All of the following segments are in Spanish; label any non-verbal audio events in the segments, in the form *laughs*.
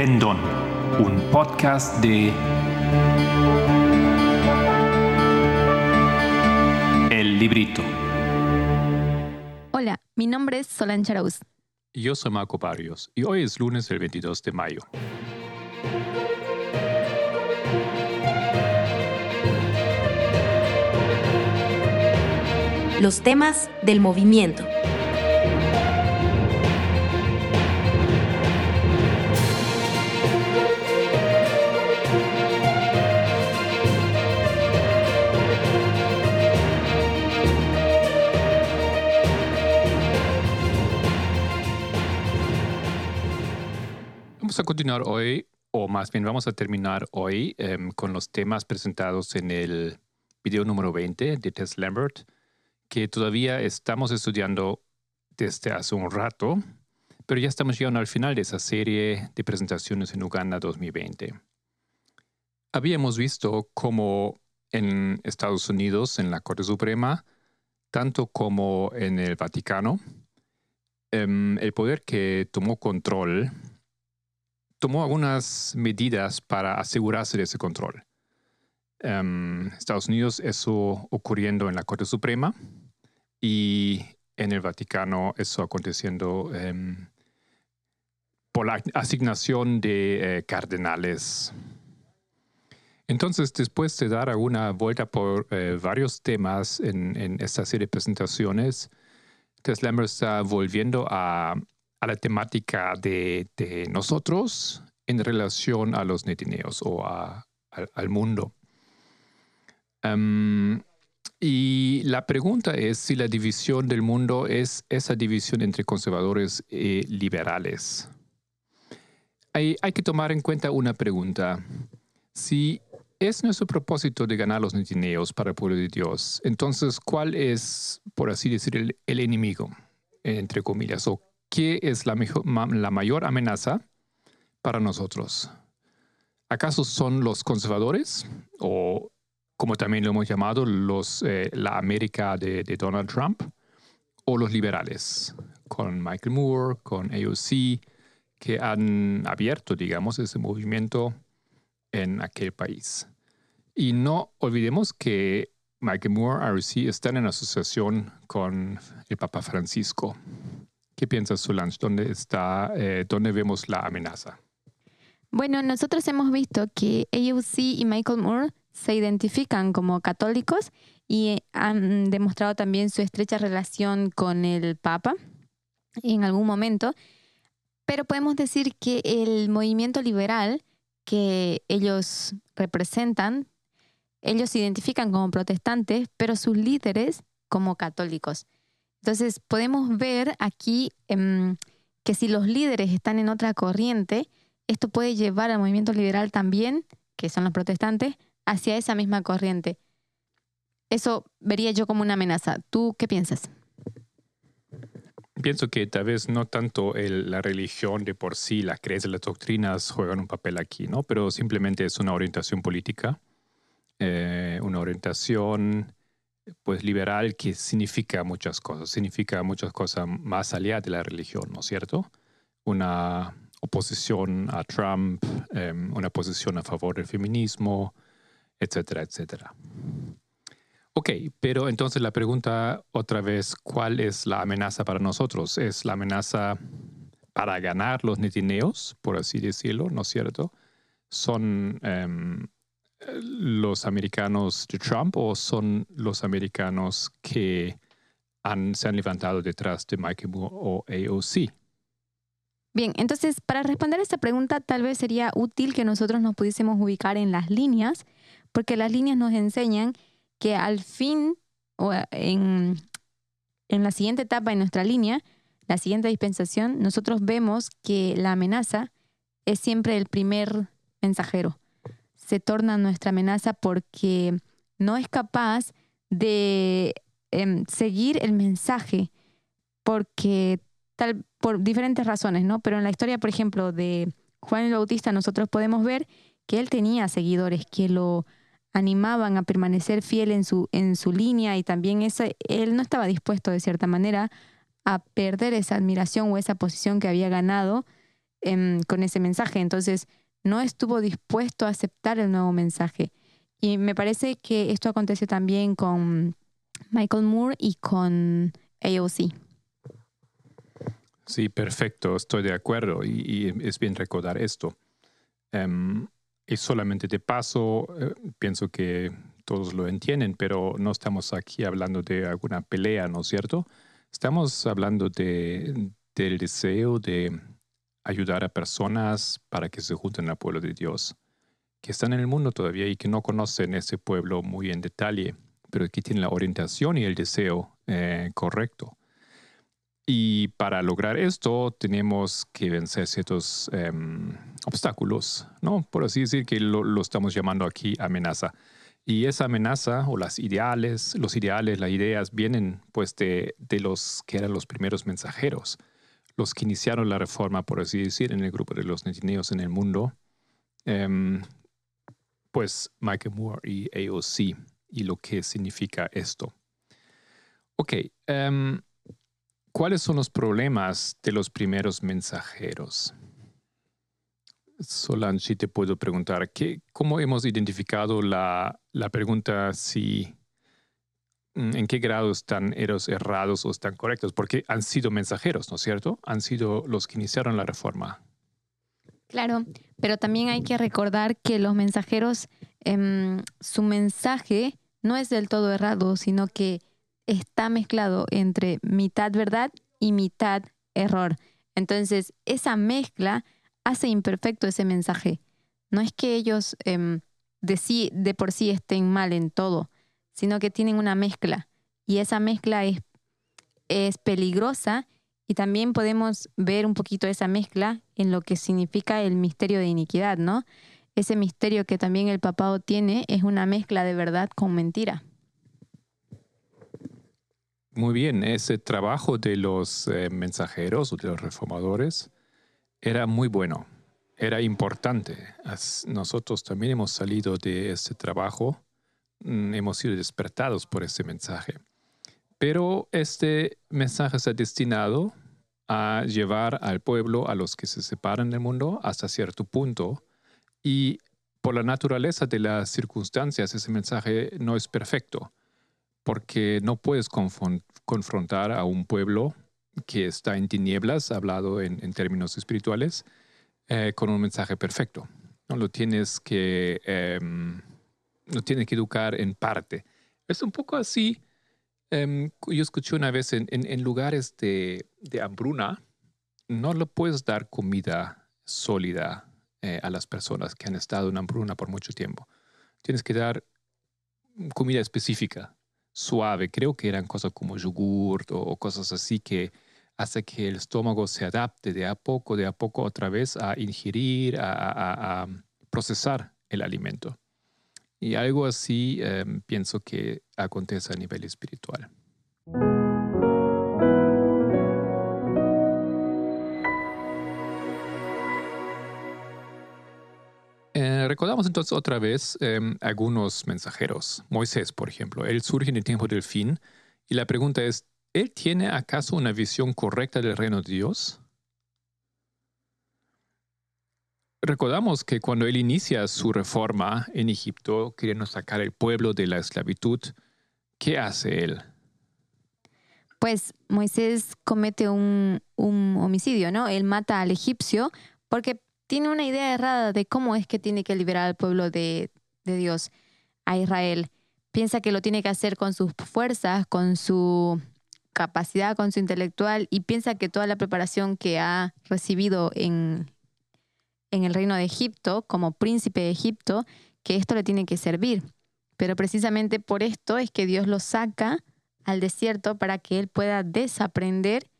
Pendón, un podcast de El Librito. Hola, mi nombre es Solange Arauz. Yo soy Marco Barrios y hoy es lunes el 22 de mayo. Los temas del movimiento. Vamos a continuar hoy, o más bien vamos a terminar hoy em, con los temas presentados en el video número 20 de Tess Lambert, que todavía estamos estudiando desde hace un rato, pero ya estamos llegando al final de esa serie de presentaciones en Uganda 2020. Habíamos visto cómo en Estados Unidos, en la Corte Suprema, tanto como en el Vaticano, em, el poder que tomó control tomó algunas medidas para asegurarse de ese control. En Estados Unidos eso ocurriendo en la Corte Suprema y en el Vaticano eso aconteciendo em, por la asignación de eh, cardenales. Entonces, después de dar alguna vuelta por eh, varios temas en, esta serie de presentaciones, Tesla está volviendo a a la temática de, nosotros en relación a los netineos o al mundo. Em, y la pregunta es si la división del mundo es esa división entre conservadores y liberales. Hay, hay que tomar en cuenta una pregunta. Si es nuestro propósito de ganar los netineos para el pueblo de Dios, entonces, ¿cuál es, por así decir, el, el enemigo, entre comillas, o ¿qué es la, la mayor amenaza para nosotros? ¿Acaso son los conservadores o, como también lo hemos llamado, los, eh, la América de, Donald Trump o los liberales, con Michael Moore, con AOC, que han abierto, digamos, ese movimiento en aquel país? Y no olvidemos que Michael Moore, AOC, están en asociación con el Papa Francisco. ¿Qué piensas, Solange? ¿Dónde está, eh, dónde vemos la amenaza? Bueno, nosotros hemos visto que AUC y Michael Moore se identifican como católicos y han demostrado también su estrecha relación con el Papa en algún momento. Pero podemos decir que el movimiento liberal que ellos representan, ellos se identifican como protestantes, pero sus líderes como católicos. Entonces, podemos ver aquí em, que si los líderes están en otra corriente, esto puede llevar al movimiento liberal también, que son los protestantes, hacia esa misma corriente. Eso vería yo como una amenaza. ¿Tú qué piensas? Pienso que tal vez no tanto la religión de por sí, las creencias, las doctrinas juegan un papel aquí, ¿no? Pero simplemente es una orientación política, eh, una orientación pues liberal que significa muchas cosas, significa muchas cosas más allá de la religión, ¿no es cierto? Una oposición a Trump, em, una posición a favor del feminismo, etcétera, etcétera. Ok, pero entonces la pregunta otra vez, ¿cuál es la amenaza para nosotros? ¿Es la amenaza para ganar los netineos, por así decirlo, ¿no es cierto? Son em, los americanos de Trump o son los americanos que han, se han levantado detrás de Mike Moore o AOC? Bien, entonces para responder esta pregunta tal vez sería útil que nosotros nos pudiésemos ubicar en las líneas, porque las líneas nos enseñan que al fin o en, en la siguiente etapa de nuestra línea, la siguiente dispensación, nosotros vemos que la amenaza es siempre el primer mensajero se torna nuestra amenaza porque no es capaz de em, seguir el mensaje porque tal por diferentes razones, ¿no? Pero en la historia, por ejemplo, de Juan el Bautista nosotros podemos ver que él tenía seguidores que lo animaban a permanecer fiel en su, en su línea y también ese, él no estaba dispuesto de cierta manera a perder esa admiración o esa posición que había ganado em, con ese mensaje. Entonces, no estuvo dispuesto a aceptar el nuevo mensaje. Y me parece que esto aconteció también con Michael Moore y con AOC. Sí, perfecto, estoy de acuerdo y, es bien recordar esto. Em, y solamente de paso, eh, pienso que todos lo entienden, pero no estamos aquí hablando de alguna pelea, ¿no es cierto? Estamos hablando de, del deseo de ayudar a personas para que se junten al pueblo de Dios, que están en el mundo todavía y que no conocen ese pueblo muy en detalle, pero que tienen la orientación y el deseo eh, correcto. Y para lograr esto tenemos que vencer ciertos em, obstáculos, ¿no? Por así decir que lo, lo, estamos llamando aquí amenaza. Y esa amenaza o las ideales, los ideales, las ideas vienen pues de, de los que eran los primeros mensajeros, los que iniciaron la reforma, por así decir, en el grupo de los netineos en el mundo, em, pues Michael Moore y AOC y lo que significa esto. Ok, um, ¿cuáles son los problemas de los primeros mensajeros? Solange, te puedo preguntar, ¿qué, ¿cómo hemos identificado la, la pregunta si en qué grado están eros errados o están correctos, porque han sido mensajeros, ¿no es cierto? Han sido los que iniciaron la reforma. Claro, pero también hay que recordar que los mensajeros, em, su mensaje no es del todo errado, sino que está mezclado entre mitad verdad y mitad error. Entonces, esa mezcla hace imperfecto ese mensaje. No es que ellos em, de, de por sí estén mal en todo, sino que tienen una mezcla y esa mezcla es, es peligrosa y también podemos ver un poquito esa mezcla en lo que significa el misterio de iniquidad, ¿no? Ese misterio que también el papado tiene es una mezcla de verdad con mentira. Muy bien, ese trabajo de los eh, mensajeros o de los reformadores era muy bueno, era importante. Nosotros también hemos salido de ese trabajo hemos sido despertados por ese mensaje. Pero este mensaje está destinado a llevar al pueblo, a los que se separan del mundo, hasta cierto punto. Y por la naturaleza de las circunstancias, ese mensaje no es perfecto, porque no puedes confrontar a un pueblo que está en tinieblas, hablado en, términos espirituales, eh, con un mensaje perfecto. No lo tienes que em, no tiene que educar en parte. Es un poco así. Em, yo escuché una vez en, lugares de, hambruna, no le puedes dar comida sólida eh, a las personas que han estado en hambruna por mucho tiempo. Tienes que dar comida específica, suave. Creo que eran cosas como yogurt o, cosas así que hace que el estómago se adapte de a poco, de a poco otra vez a ingerir, a procesar el alimento. Y algo así em, pienso que acontece a nivel espiritual. Eh, recordamos entonces otra vez em, algunos mensajeros. Moisés, por ejemplo, él surge en el tiempo del fin y la pregunta es, ¿él tiene acaso una visión correcta del reino de Dios? Recordamos que cuando él inicia su reforma en Egipto, queriendo sacar el pueblo de la esclavitud, ¿qué hace él? Pues Moisés comete un, homicidio, ¿no? Él mata al egipcio porque tiene una idea errada de cómo es que tiene que liberar al pueblo de, de Dios, a Israel. Piensa que lo tiene que hacer con sus fuerzas, con su capacidad, con su intelectual y piensa que toda la preparación que ha recibido en, en el reino de Egipto, como príncipe de Egipto, que esto le tiene que servir. Pero precisamente por esto es que Dios lo saca al desierto para que él pueda desaprender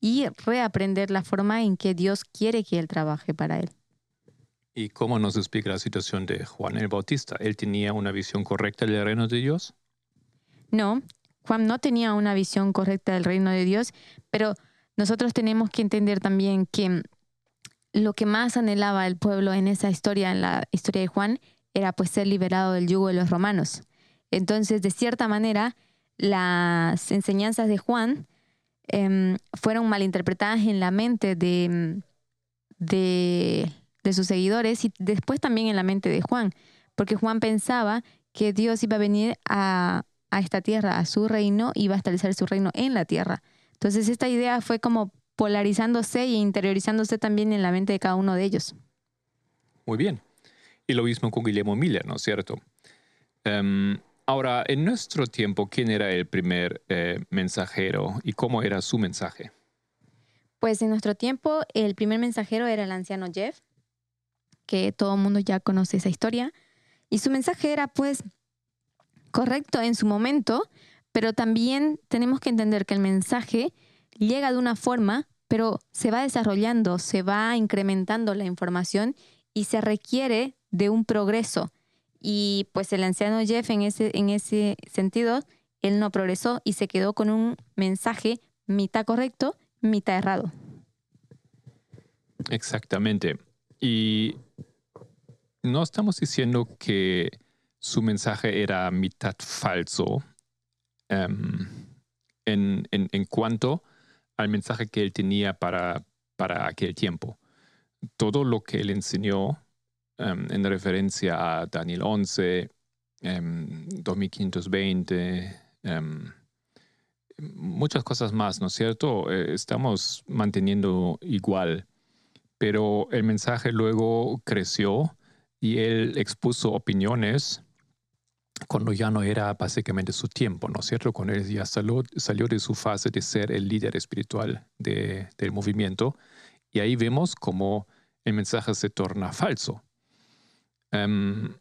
y reaprender la forma en que Dios quiere que él trabaje para él. ¿Y cómo nos explica la situación de Juan el Bautista? ¿Él tenía una visión correcta del reino de Dios? No, Juan no tenía una visión correcta del reino de Dios, pero nosotros tenemos que entender también que lo que más anhelaba el pueblo en esa historia, en la historia de Juan, era pues ser liberado del yugo de los romanos. Entonces, de cierta manera, las enseñanzas de Juan em, fueron malinterpretadas en la mente de, de, sus seguidores y después también en la mente de Juan, porque Juan pensaba que Dios iba a venir a, a esta tierra, a su reino, y iba a establecer su reino en la tierra. Entonces esta idea fue como polarizándose e interiorizándose también en la mente de cada uno de ellos. Muy bien. Y lo mismo con Guillermo Miller, ¿no es cierto? Em, ahora, en nuestro tiempo, ¿quién era el primer eh, mensajero y cómo era su mensaje? Pues en nuestro tiempo el primer mensajero era el anciano Jeff, que todo el mundo ya conoce esa historia. Y su mensaje era pues correcto en su momento, pero también tenemos que entender que el mensaje llega de una forma, pero se va desarrollando, se va incrementando la información y se requiere de un progreso. Y pues el anciano Jeff en ese, en ese sentido, él no progresó y se quedó con un mensaje mitad correcto, mitad errado. Exactamente. Y no estamos diciendo que su mensaje era mitad falso em, en, en, cuanto al mensaje que él tenía para, para aquel tiempo. Todo lo que él enseñó em, en referencia a Daniel 11, 2520, em, muchas cosas más, ¿no es cierto? Eh, estamos manteniendo igual, pero el mensaje luego creció y él expuso opiniones cuando ya no era básicamente su tiempo, ¿no es cierto? Cuando él ya salió, salió de su fase de ser el líder espiritual de, del movimiento. Y ahí vemos cómo el mensaje se torna falso. Em,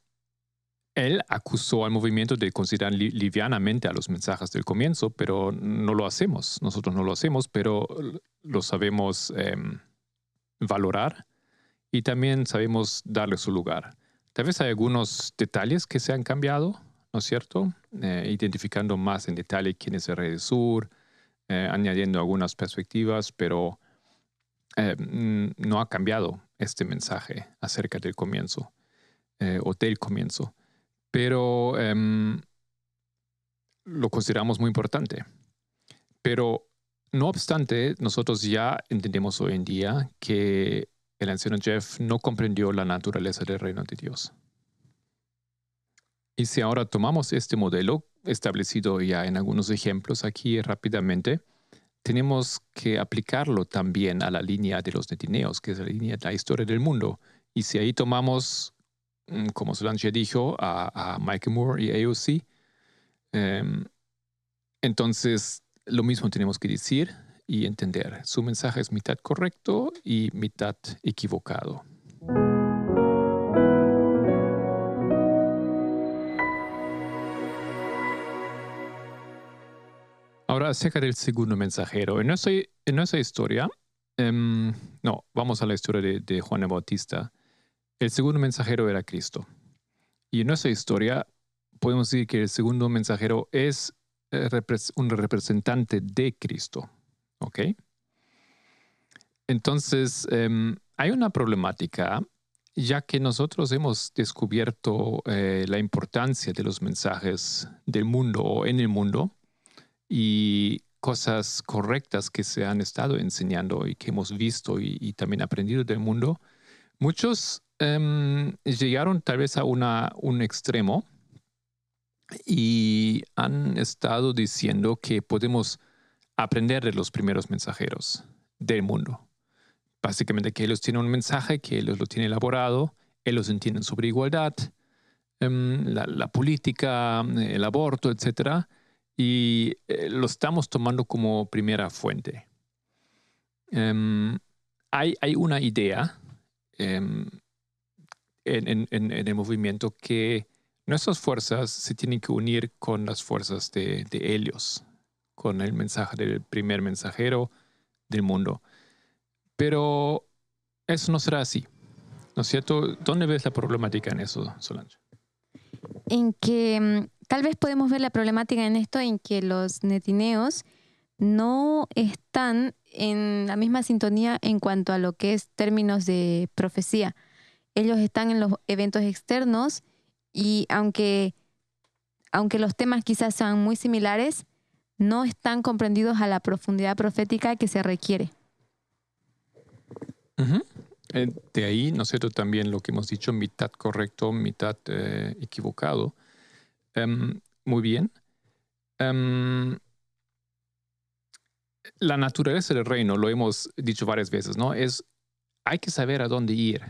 él acusó al movimiento de considerar livianamente a los mensajes del comienzo, pero no lo hacemos. Nosotros no lo hacemos, pero lo sabemos em, valorar y también sabemos darle su lugar. Tal vez hay algunos detalles que se han cambiado, ¿no es cierto? Eh, identificando más en detalle quién es el rey del sur, eh, añadiendo algunas perspectivas, pero eh, no ha cambiado este mensaje acerca del comienzo o del comienzo. Pero em, lo consideramos muy importante. Pero no obstante, nosotros ya entendemos hoy en día que el anciano Jeff no comprendió la naturaleza del reino de Dios. Y si ahora tomamos este modelo establecido ya en algunos ejemplos aquí rápidamente, tenemos que aplicarlo también a la línea de los netineos, que es la línea de la historia del mundo. Y si ahí tomamos, mm, como Solange dijo, a, a Mike Moore y AOC, em, entonces lo mismo tenemos que decir y entender. Su mensaje es mitad correcto y mitad equivocado. Ahora acerca del segundo mensajero. En nuestra, en historia, em, no, vamos a la historia de, de Juan el Bautista. El segundo mensajero era Cristo. Y en nuestra historia podemos decir que el segundo mensajero es eh, un representante de Cristo. ¿Ok? Entonces, em, hay una problemática, ya que nosotros hemos descubierto eh, la importancia de los mensajes del mundo o en el mundo y cosas correctas que se han estado enseñando y que hemos visto y, también aprendido del mundo. Muchos em, llegaron tal vez a una, un extremo y han estado diciendo que podemos aprender de los primeros mensajeros del mundo. Básicamente que ellos tienen un mensaje, que ellos lo tienen elaborado, ellos entienden sobre igualdad, em, la, política, el aborto, etc. Y eh, lo estamos tomando como primera fuente. Em, hay, hay, una idea em, en, el movimiento que nuestras fuerzas se tienen que unir con las fuerzas de, de Helios, con el mensaje del primer mensajero del mundo. Pero eso no será así. ¿No es cierto? ¿Dónde ves la problemática en eso, Solange? En que mm, tal vez podemos ver la problemática en esto, en que los netineos no están en la misma sintonía en cuanto a lo que es términos de profecía. Ellos están en los eventos externos y aunque, aunque los temas quizás sean muy similares, no están comprendidos a la profundidad profética que se requiere. Eh, de ahí, ¿no también lo que hemos dicho, mitad correcto, mitad eh, equivocado. Em, muy bien. Em, la naturaleza del reino, lo hemos dicho varias veces, ¿no? Es, hay que saber a dónde ir,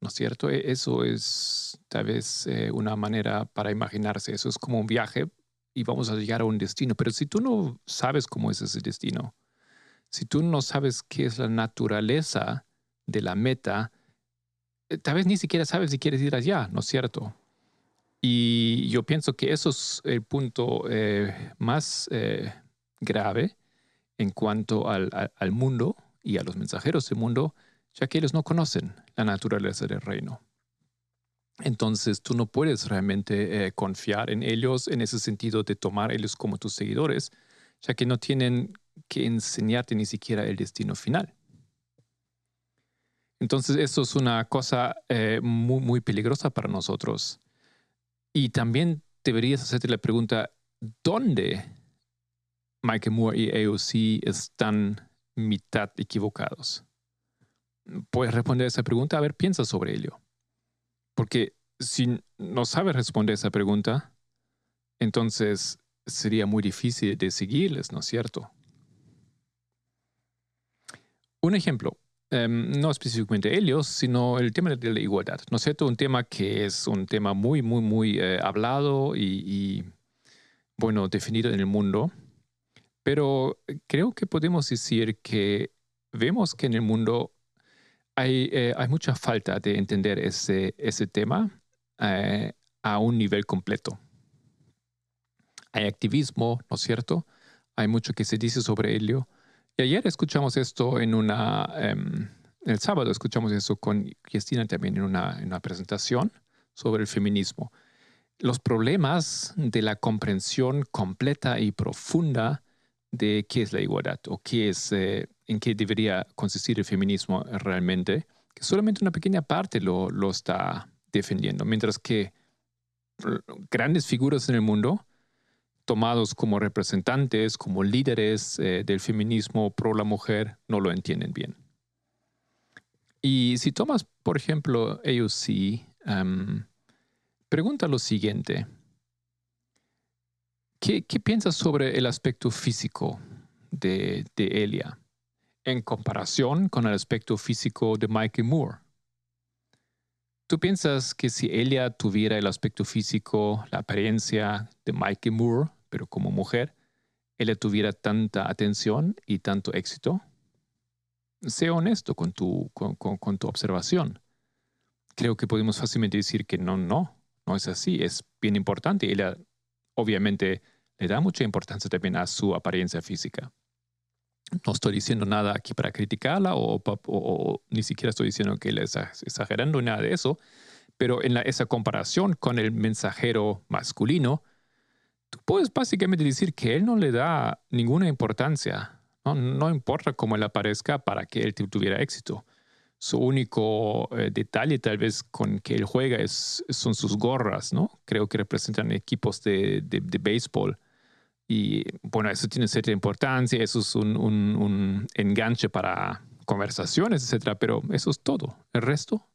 ¿no es cierto? E, eso es tal vez eh, una manera para imaginarse. Eso es como un viaje y vamos a llegar a un destino. Pero si tú no sabes cómo es ese destino, si tú no sabes qué es la naturaleza de la meta, eh, tal vez ni siquiera sabes si quieres ir allá, ¿no es cierto? Y yo pienso que eso es el punto eh, más grave en cuanto al, mundo y a los mensajeros del mundo, ya que ellos no conocen la naturaleza del reino. Entonces tú no puedes realmente eh, confiar en ellos en ese sentido de tomar ellos como tus seguidores, ya que no tienen que enseñarte ni siquiera el destino final. Entonces eso es una cosa eh, muy, muy peligrosa para nosotros. Y también deberías hacerte la pregunta, ¿dónde Michael Moore y AOC están mitad equivocados? ¿Puedes responder esa pregunta? A ver, piensa sobre ello. Porque si no sabes responder esa pregunta, entonces sería muy difícil de seguirles, ¿no es cierto? Un ejemplo, em, no específicamente ellos, sino el tema de la igualdad, ¿no es cierto? Un tema que es un tema muy, muy, muy eh, hablado y, bueno, definido en el mundo pero creo que podemos decir que vemos que en el mundo hay, eh, hay mucha falta de entender ese, ese tema eh, a un nivel completo. Hay activismo, ¿no es cierto? Hay mucho que se dice sobre ello. Y ayer escuchamos esto en una, em, el sábado escuchamos eso con Cristina también en una, en una presentación sobre el feminismo. Los problemas de la comprensión completa y profunda de qué es la igualdad o qué es, eh, en qué debería consistir el feminismo realmente, que solamente una pequeña parte lo, lo está defendiendo, mientras que grandes figuras en el mundo, tomados como representantes, como líderes eh, del feminismo pro la mujer, no lo entienden bien. Y si tomas, por ejemplo, AOC, um, pregunta lo siguiente. ¿Qué, piensas sobre el aspecto físico de, Elia en comparación con el aspecto físico de Michael Moore? ¿Tú piensas que si Elia tuviera el aspecto físico, la apariencia de Michael Moore, pero como mujer, ella tuviera tanta atención y tanto éxito? Sé honesto con tu, con tu observación. Creo que podemos fácilmente decir que no, no, no es así. Es bien importante. Ella obviamente le da mucha importancia también a su apariencia física. No estoy diciendo nada aquí para criticarla o, ni siquiera estoy diciendo que le está exagerando nada de eso, pero en esa comparación con el mensajero masculino, tú puedes básicamente decir que él no le da ninguna importancia. No, importa cómo él aparezca para que él tuviera éxito. Su único eh, detalle tal vez con que él juega es, son sus gorras, ¿no? Creo que representan equipos de, de, de béisbol y bueno, eso tiene cierta importancia, eso es un, un, enganche para conversaciones, etcétera, pero eso es todo. El resto.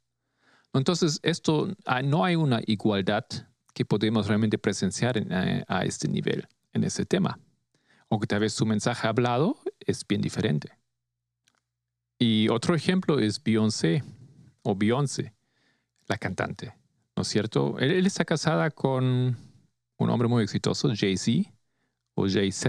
Entonces, esto ah, no hay una igualdad podemos realmente presenciar eh, a este nivel, en ese tema. O que tal vez su mensaje hablado es bien diferente. Y otro ejemplo es Beyoncé o Beyoncé, la cantante, ¿no es cierto? Él, está casada con un hombre muy exitoso, Jay-Z, o JZ.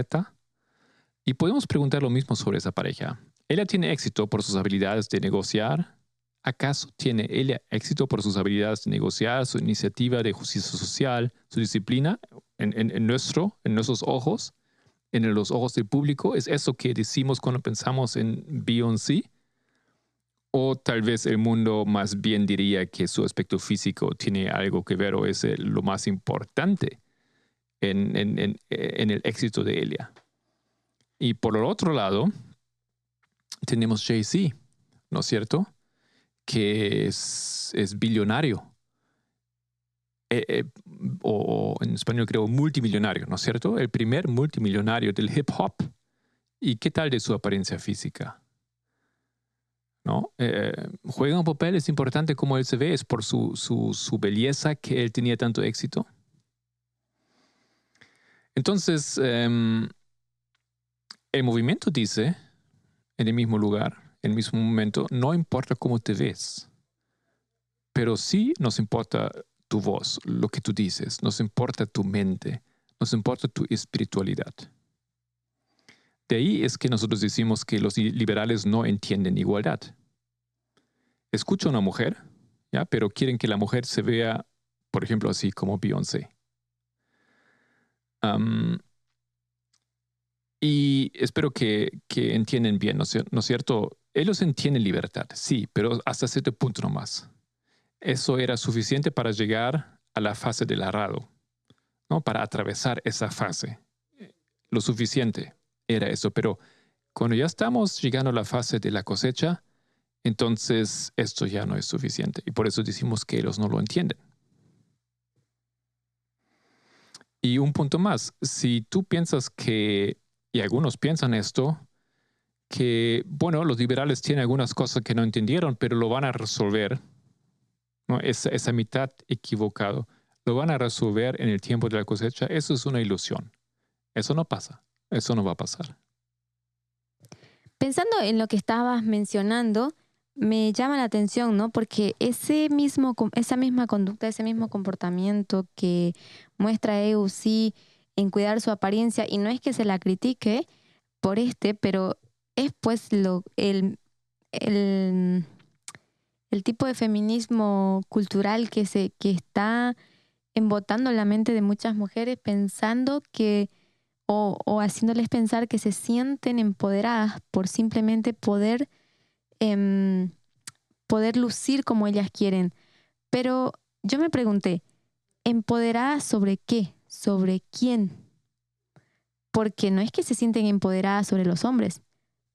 Y podemos preguntar lo mismo sobre esa pareja. ¿Ella tiene éxito por sus habilidades de negociar? ¿Acaso tiene ella éxito por sus habilidades de negociar, su iniciativa de justicia social, su disciplina en, nuestro, en nuestros ojos, en los ojos del público? ¿Es eso que decimos cuando pensamos en Beyoncé? O tal vez el mundo más bien diría que su aspecto físico tiene algo que ver o es lo más importante en, el éxito de Elia. Y por el otro lado, tenemos Jay-Z, ¿no es cierto? Que es, es billonario. Eh, eh, o, en español creo multimillonario, ¿no es cierto? El primer multimillonario del hip hop. ¿Y qué tal de su apariencia física? ¿no? Eh, juega un papel, es importante como él se ve, es por su, su, su belleza que él tenía tanto éxito. Entonces, em, el movimiento dice, en el mismo lugar, el mismo momento, no importa cómo te ves, pero sí nos importa tu voz, lo que tú dices, nos importa tu mente, nos importa tu espiritualidad. De ahí es que nosotros decimos que los liberales no entienden igualdad. Escucha a una mujer, ¿ya? pero quieren que la mujer se vea, por ejemplo, así como Beyoncé. y espero que, que entienden bien, ¿no es cierto? Ellos entienden libertad, sí, pero hasta cierto punto nomás. Eso era suficiente para llegar a la fase del arado, ¿no? para atravesar esa fase. Lo suficiente era eso, pero cuando ya estamos llegando a la fase de la cosecha, entonces esto ya no es suficiente. Y por eso decimos que ellos no lo entienden. Y un punto más, si tú piensas que, y algunos piensan esto, que, bueno, los liberales tienen algunas cosas que no entendieron, pero lo van a resolver, esa mitad equivocado, lo van a resolver en el tiempo de la cosecha, eso es una ilusión. Eso no pasa, eso no va a pasar. Pensando en lo que estabas mencionando, me llama la atención, ¿no? Porque ese mismo, esa misma conducta, ese mismo comportamiento que muestra EUC en cuidar su apariencia, y no es que se la critique por este, pero es pues lo, el, el, tipo de feminismo cultural que, se, que está embotando la mente de muchas mujeres pensando que, o, o haciéndoles pensar que se sienten empoderadas por simplemente poder Em, poder lucir como ellas quieren. Pero yo me pregunté, ¿empoderadas sobre qué? ¿Sobre quién? Porque no es que se sienten empoderadas sobre los hombres,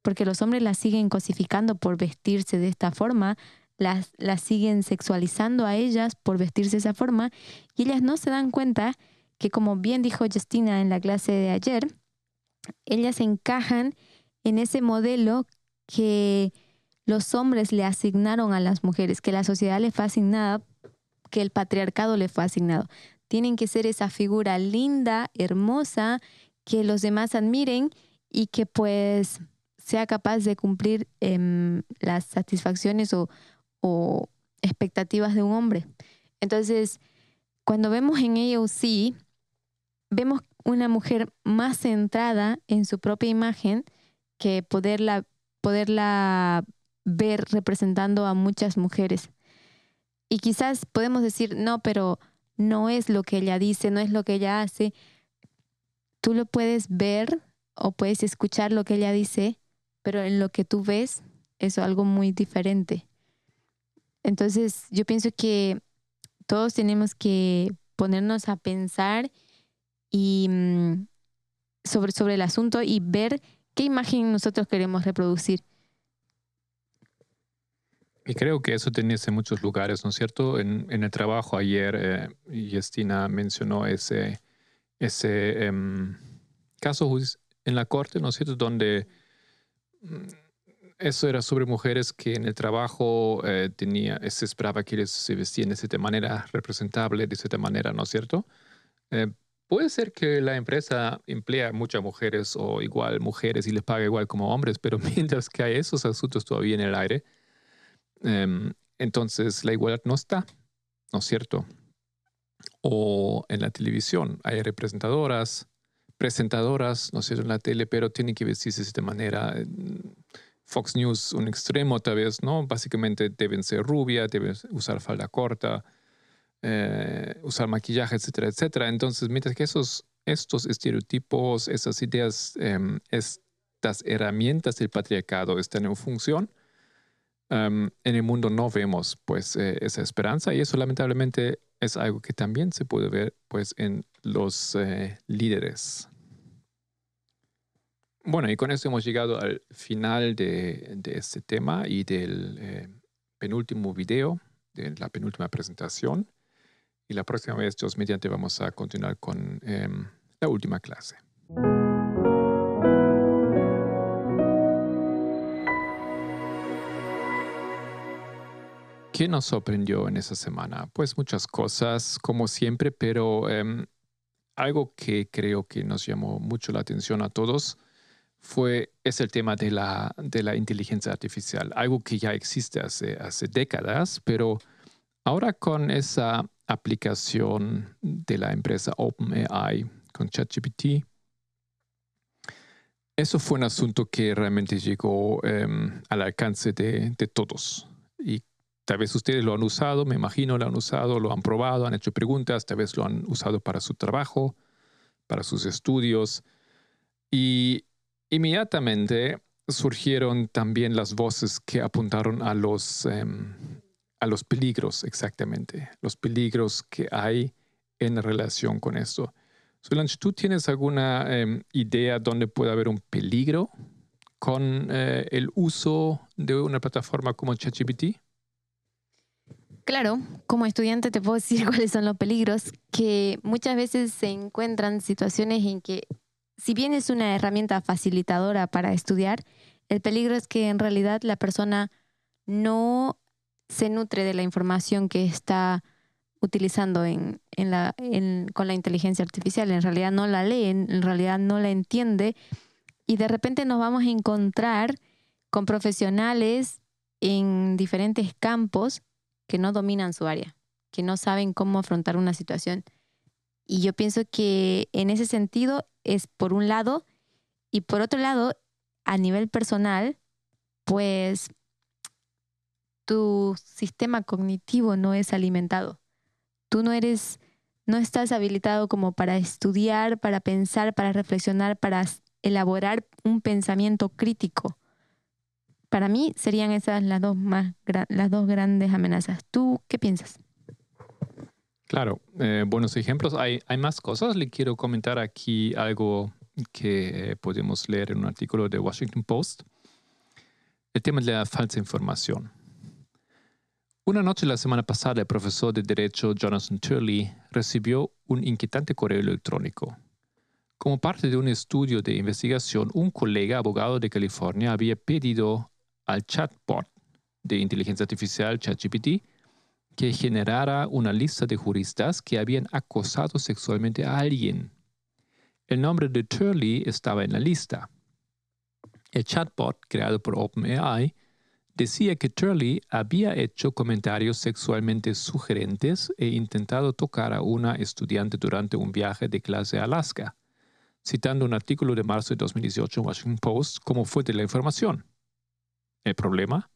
porque los hombres las siguen cosificando por vestirse de esta forma, las, las siguen sexualizando a ellas por vestirse de esa forma, y ellas no se dan cuenta que, como bien dijo Justina en la clase de ayer, ellas encajan en ese modelo que los hombres le asignaron a las mujeres, que la sociedad le fue asignada, que el patriarcado le fue asignado. Tienen que ser esa figura linda, hermosa, que los demás admiren y que pues sea capaz de cumplir em, las satisfacciones o, expectativas de un hombre. Entonces, cuando vemos en AOC, vemos una mujer más centrada en su propia imagen que poderla, poderla ver representando a muchas mujeres. Y quizás podemos decir, no, pero no es lo que ella dice, no es lo que ella hace. Tú lo puedes ver o puedes escuchar lo que ella dice, pero en lo que tú ves es algo muy diferente. Entonces, yo pienso que todos tenemos que ponernos a pensar y mm, sobre, sobre el asunto y ver qué imagen nosotros queremos reproducir. Y creo que eso tenés en muchos lugares, ¿no es cierto? En, el trabajo ayer, eh, Justina mencionó ese, ese em, caso en la corte, ¿no es cierto? Donde eso era sobre mujeres que en el trabajo eh, tenía, se esperaba que ellas se vestían de cierta manera representable, de cierta manera, ¿no es cierto? Eh, puede ser que la empresa emplea muchas mujeres o igual mujeres y les paga igual como hombres, pero *laughs* mientras que hay esos asuntos todavía en el aire, Em, entonces la igualdad no está, ¿no es cierto? O en la televisión hay representadoras, presentadoras, ¿no es cierto?, en la tele, pero tienen que vestirse de manera. Fox News, un extremo tal vez, ¿no? Básicamente deben ser rubia, deben usar falda corta, eh, usar maquillaje, etcétera, etcétera. Entonces, mientras que esos, estos estereotipos, esas ideas, em, estas herramientas del patriarcado están en función, en el mundo no vemos pues eh, esa esperanza y eso lamentablemente es algo que también se puede ver pues en los eh, líderes. Bueno, y con esto hemos llegado al final de, este tema y del eh, penúltimo video, de la penúltima presentación. Y la próxima vez, Dios mediante, vamos a continuar con em, la última clase. ¿Qué nos sorprendió en esa semana? Pues muchas cosas, como siempre, pero em, algo que creo que nos llamó mucho la atención a todos fue, es el tema de la, de la inteligencia artificial, algo que ya existe hace, hace décadas, pero ahora con esa aplicación de la empresa OpenAI con ChatGPT, eso fue un asunto que realmente llegó em, al alcance de, de, todos. Tal vez ustedes lo han usado, me imagino lo han usado, lo han probado, han hecho preguntas, tal vez lo han usado para su trabajo, para sus estudios. Y inmediatamente surgieron también las voces que apuntaron a los, em, a los peligros exactamente, los peligros que hay en relación con esto. Solange, ¿tú tienes alguna em, idea dónde puede haber un peligro con eh, el uso de una plataforma como ChatGPT? Claro, como estudiante te puedo *laughs* decir cuáles son los peligros, que muchas veces se encuentran situaciones en que, si bien es una herramienta facilitadora para estudiar, el peligro es que en realidad la persona no se nutre de la información que está utilizando en, la, con la inteligencia artificial. En realidad no la lee, en realidad no la entiende y de repente nos vamos a encontrar con profesionales en diferentes campos que no dominan su área, que no saben cómo afrontar una situación. Y yo pienso que en ese sentido es por un lado y por otro lado, a nivel personal, pues tu sistema cognitivo no es alimentado. Tú no eres, no estás habilitado como para estudiar, para pensar, para reflexionar, para elaborar un pensamiento crítico. Para mí serían esas las dos, más, las dos grandes amenazas. ¿Tú qué piensas? Claro, eh, buenos ejemplos. Hay, hay más cosas. Le quiero comentar aquí algo que eh, podemos leer en un artículo de Washington Post. El tema de la falsa información. Una noche la semana pasada, el profesor de Derecho Jonathan Turley recibió un inquietante correo electrónico. Como parte de un estudio de investigación, un colega abogado de California había pedido al chatbot de inteligencia artificial ChatGPT que generara una lista de juristas que habían acosado sexualmente a alguien. El nombre de Turley estaba en la lista. El chatbot, creado por OpenAI, decía que Turley había hecho comentarios sexualmente sugerentes e intentado tocar a una estudiante durante un viaje de clase a Alaska, citando un artículo de marzo de 2018 en Washington Post como fuente de la información. El problema?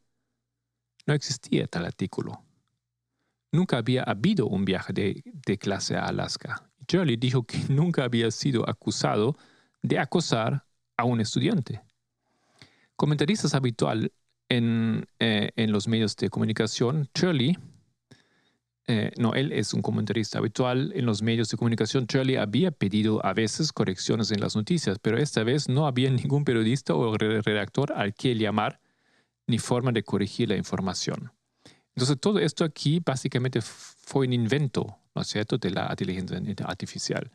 No existía tal artículo. Nunca había habido un viaje de, clase a Alaska. Turley dijo que *laughs* nunca había sido acusado de acosar a un estudiante. Comentaristas habitual en, eh, en los medios de comunicación, Turley, eh, no, él es un comentarista habitual en los medios de comunicación. Turley había pedido a veces correcciones en las noticias, pero esta vez no había *laughs* ningún periodista o redactor al que llamar ni forma de corregir la información. Entonces, todo esto aquí básicamente fue un invento, ¿no es cierto?, de la inteligencia artificial.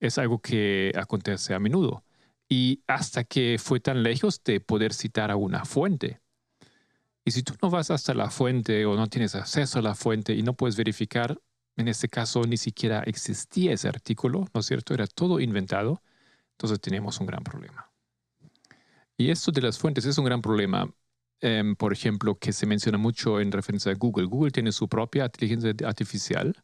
Es algo que acontece a menudo. Y hasta que fue tan lejos de poder citar a una fuente. Y si tú no vas hasta la fuente o no tienes acceso a la fuente y no puedes verificar, en este caso ni siquiera existía ese artículo, ¿no es cierto? Era todo inventado, entonces tenemos un gran problema. Y esto de las fuentes es un gran problema, em, por ejemplo, que se menciona mucho en referencia a Google. Google tiene su propia inteligencia artificial,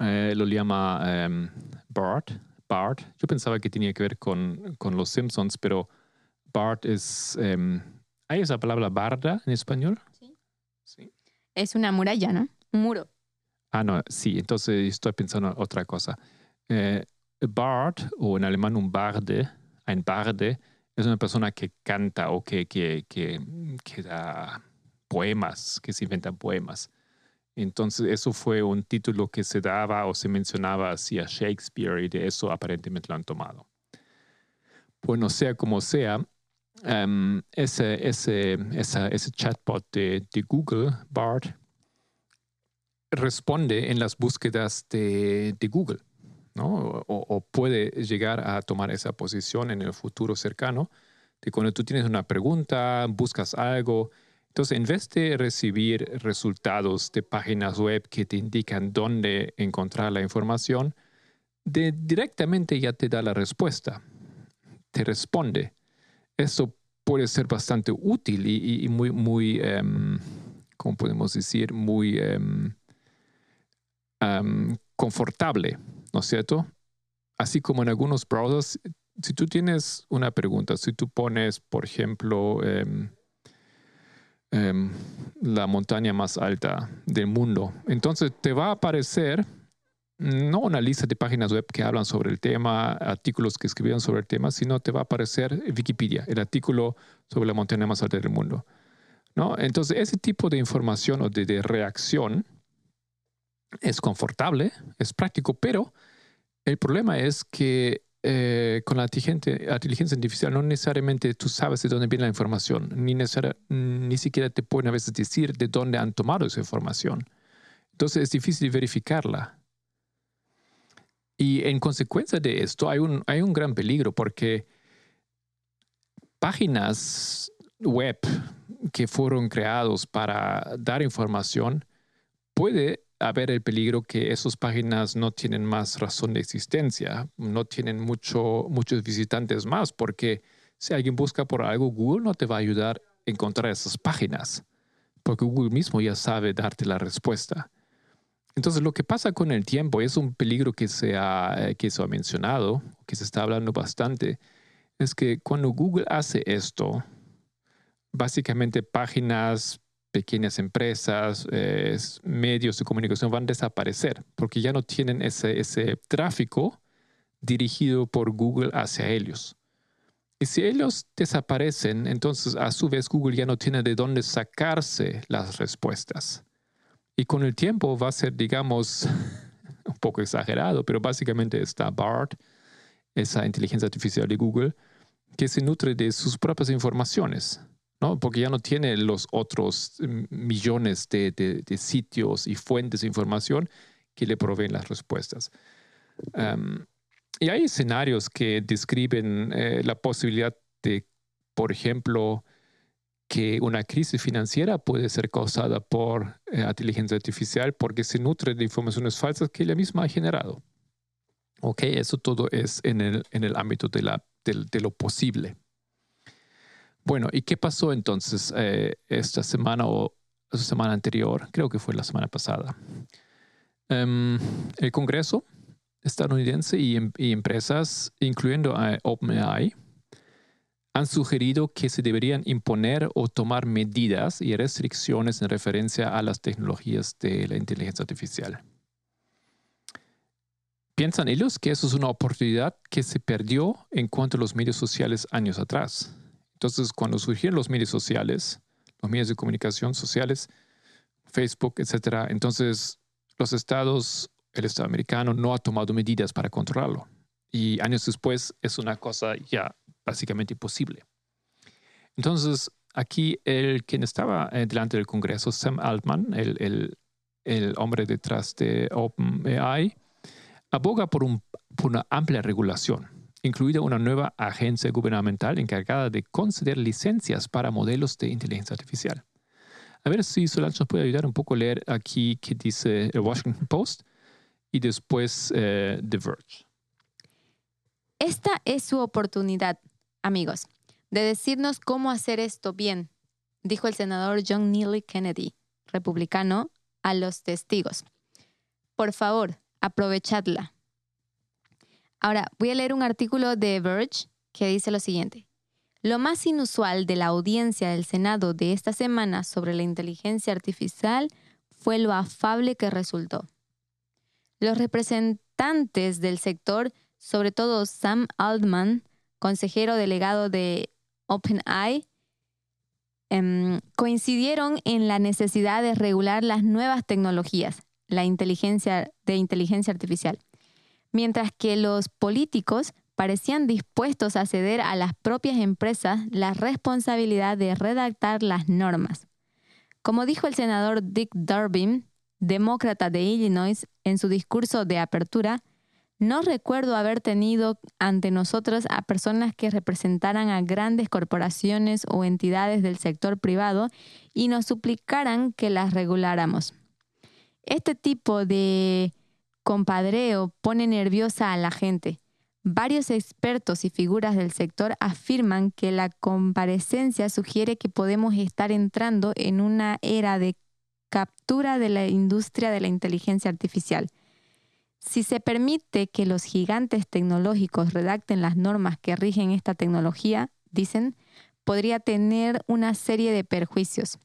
eh, lo llama em, BART, BART. Yo pensaba que tenía que ver con, con los Simpsons, pero BART es em, ¿Hay esa palabra barda en español? Sí. Es una muralla, ¿no? Un muro. Ah, no, sí, entonces estoy pensando en otra cosa. Eh, bard, o en alemán un barde, ein barde, es una persona que canta o que, que, que, que da poemas, que se inventan poemas. Entonces, eso fue un título que se daba o se mencionaba así a Shakespeare y de eso aparentemente lo han tomado. Pues no sea como sea, um, ese, ese, ese chatbot de, de, Google, BART, responde en las búsquedas de, de Google, O, o, puede llegar a tomar esa posición en el futuro cercano, de cuando tú tienes una pregunta, buscas algo, Entonces, en vez de recibir resultados de páginas web que te indican dónde encontrar la información, directamente ya te da la respuesta, te responde. Eso puede ser bastante útil y, muy, muy um, ¿cómo podemos decir? Muy em, confortable, ¿no es cierto? Así como en algunos browsers, si tú tienes una pregunta, si tú pones, por ejemplo, em, em, la montaña más alta del mundo, entonces te va a aparecer no una lista de páginas web que hablan sobre el tema, artículos que escribieron sobre el tema, sino te va a aparecer Wikipedia, el artículo sobre la montaña más alta del mundo. ¿no? Entonces, ese tipo de información o de, reacción es confortable, es práctico, pero el problema es que eh, con la inteligencia, artificial no necesariamente tú sabes de dónde viene la información, ni, ni siquiera te pueden a veces decir de dónde han tomado esa información. Entonces es difícil verificarla. Y en consecuencia de esto hay un, hay un gran peligro porque páginas web que fueron creados para dar información, puede haber el peligro que esas páginas no tienen más razón de existencia, no tienen mucho, muchos visitantes más, porque si alguien busca por algo, Google no te va a ayudar a encontrar esas páginas, porque Google mismo ya sabe darte la respuesta. Entonces, lo que pasa con el tiempo es un peligro que se ha, eh, que se ha mencionado, que se está hablando bastante, es que cuando Google hace esto, básicamente páginas, pequeñas empresas, medios de comunicación van a desaparecer porque ya no tienen ese, ese tráfico dirigido por Google hacia ellos. Y si ellos desaparecen, entonces a su vez Google ya no tiene de dónde sacarse las respuestas. Y con el tiempo va a ser, digamos, *laughs* un poco exagerado, pero básicamente está BART, esa inteligencia artificial de Google, que se nutre de sus propias informaciones. ¿No? Porque ya no tiene los otros mm, millones de, sitios y fuentes de información que le proveen las respuestas. y hay escenarios que describen eh, la posibilidad de, por ejemplo, que una crisis financiera puede ser causada por eh, inteligencia artificial porque se nutre de informaciones falsas que ella misma ha generado. Ok, eso todo es en el, en el ámbito de, la, de lo posible. Bueno, ¿y qué pasó entonces eh, esta semana o la semana anterior? Creo que fue la semana pasada. Em, el Congreso estadounidense y, em, empresas, incluyendo a OpenAI, han sugerido que se deberían imponer o tomar medidas y restricciones en referencia a las tecnologías de la inteligencia artificial. Piensan ellos que eso es una oportunidad que se perdió en cuanto a los medios sociales años atrás. Entonces, cuando surgieron los medios sociales, los medios de comunicación sociales, Facebook, etcétera, entonces los estados, el Estado americano no ha tomado medidas para controlarlo. Y años después es una cosa ya básicamente imposible. Entonces, aquí el quien estaba eh, delante del Congreso, Sam Altman, el, el, el hombre detrás de OpenAI, aboga por, un, por una amplia regulación incluida una nueva agencia gubernamental encargada de conceder licencias para modelos de inteligencia artificial. A ver si Solange nos puede ayudar un poco a leer aquí qué dice el Washington Post y después eh, The Verge. Esta es su oportunidad, amigos, de decirnos cómo hacer esto bien, dijo el senador John Neely Kennedy, republicano, a los testigos. Por favor, aprovechadla. Ahora, voy a leer un artículo de Verge que dice lo siguiente. Lo más inusual de la audiencia del Senado de esta semana sobre la inteligencia artificial fue lo afable que resultó. Los representantes del sector, sobre todo Sam Altman, consejero delegado de OpenAI, em, coincidieron en la necesidad de regular las nuevas tecnologías, la inteligencia de inteligencia artificial mientras que los políticos parecían dispuestos a ceder a las propias empresas la responsabilidad de redactar las normas. Como dijo el senador Dick Durbin, demócrata de Illinois, en su discurso de apertura, No recuerdo haber tenido ante nosotros a personas que representaran a grandes corporaciones o entidades del sector privado y nos suplicaran que las reguláramos. Este tipo de compadreo pone nerviosa a la gente. Varios expertos y figuras del sector afirman que la comparecencia sugiere que podemos estar entrando en una era de captura de la industria de la inteligencia artificial. Si se permite que los gigantes tecnológicos redacten las normas que rigen esta tecnología, dicen, podría tener una serie de perjuicios,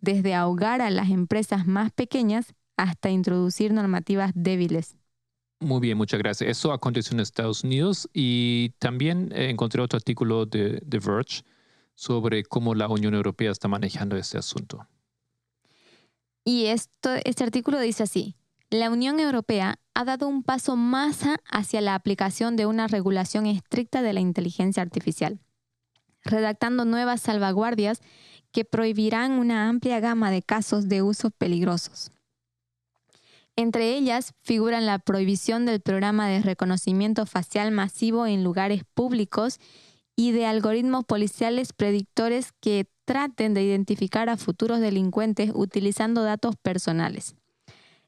desde ahogar a las empresas más pequeñas hasta introducir normativas débiles. Muy bien, muchas gracias. Eso aconteció en Estados Unidos y también eh, encontré otro artículo de The Verge sobre cómo la Unión Europea está manejando este asunto. Y esto, este artículo dice así, la Unión Europea ha dado un paso más hacia la aplicación de una regulación estricta de la inteligencia artificial, redactando nuevas salvaguardias que prohibirán una amplia gama de casos de usos peligrosos. Entre ellas figuran la prohibición del programa de reconocimiento facial masivo en lugares públicos y de algoritmos policiales predictores que traten de identificar a futuros delincuentes utilizando datos personales.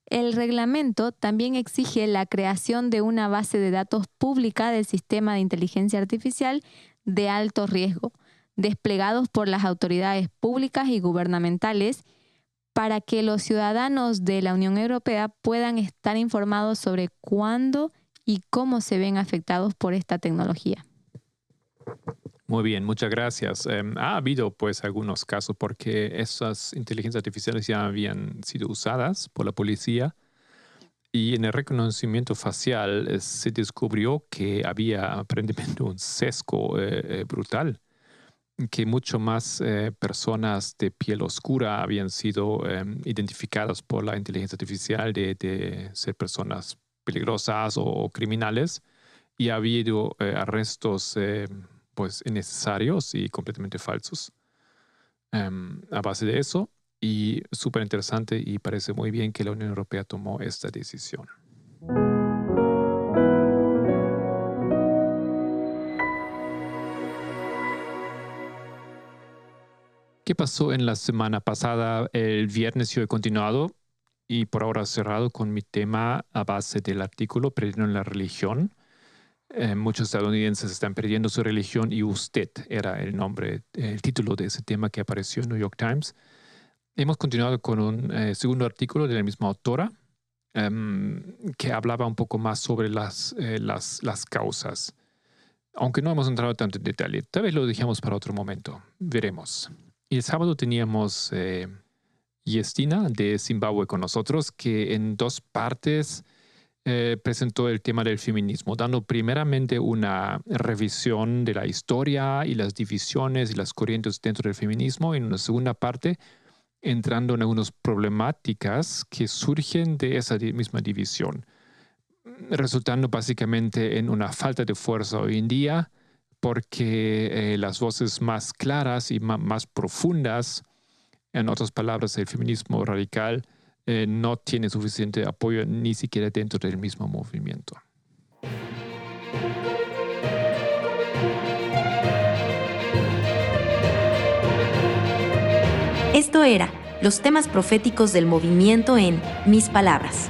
El reglamento también exige la creación de una base de datos pública del sistema de inteligencia artificial de alto riesgo, desplegados por las autoridades públicas y gubernamentales, para que los ciudadanos de la Unión Europea puedan estar informados sobre cuándo y cómo se ven afectados por esta tecnología. Muy bien, muchas gracias. Em, ha habido pues algunos casos porque esas inteligencias artificiales ya habían sido usadas por la policía y en el reconocimiento facial eh, se descubrió que había *laughs* aparentemente un sesgo eh, eh, brutal que mucho más eh, personas de piel oscura habían sido em, identificadas por la inteligencia artificial de, ser personas peligrosas o, criminales y ha habido eh, arrestos eh, pues innecesarios y completamente falsos em, a base de eso y súper interesante y parece muy bien que la Unión Europea tomó esta decisión. ¿Qué pasó en la semana pasada? El viernes yo he continuado y por ahora cerrado con mi tema a base del artículo Perdiendo en la religión. Eh, muchos estadounidenses están perdiendo su religión y usted era el nombre, el título de ese tema que apareció en New York Times. Hemos continuado con un eh, segundo artículo de la misma autora em, que hablaba un poco más sobre las, eh, las, las causas. Aunque no hemos entrado tanto en detalle, tal vez lo dejemos para otro momento. Veremos. El sábado teníamos eh, Yestina de Zimbabue con nosotros, que en dos partes eh, presentó el tema del feminismo, dando primeramente una revisión de la historia y las divisiones y las corrientes dentro del feminismo, y en una segunda parte entrando en algunas problemáticas que surgen de esa misma división, resultando básicamente en una falta de fuerza hoy en día, porque eh, las voces más claras y más profundas, en otras palabras, el feminismo radical, eh, no tiene suficiente apoyo ni siquiera dentro del mismo movimiento. Esto era los temas proféticos del movimiento en Mis Palabras.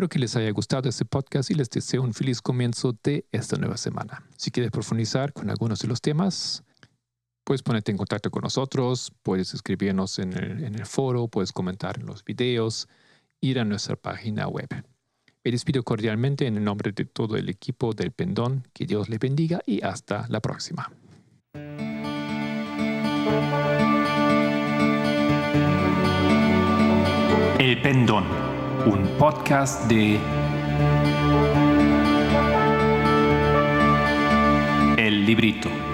Espero que les haya gustado este podcast y les deseo un feliz comienzo de esta nueva semana. Si quieres profundizar con algunos de los temas, puedes ponerte en contacto con nosotros, puedes escribirnos en el, en el foro, puedes comentar en los videos, ir a nuestra página web. Me despido cordialmente en el nombre de todo el equipo del Pendón. Que Dios le bendiga y hasta la próxima. El Pendón un podcast de El Librito.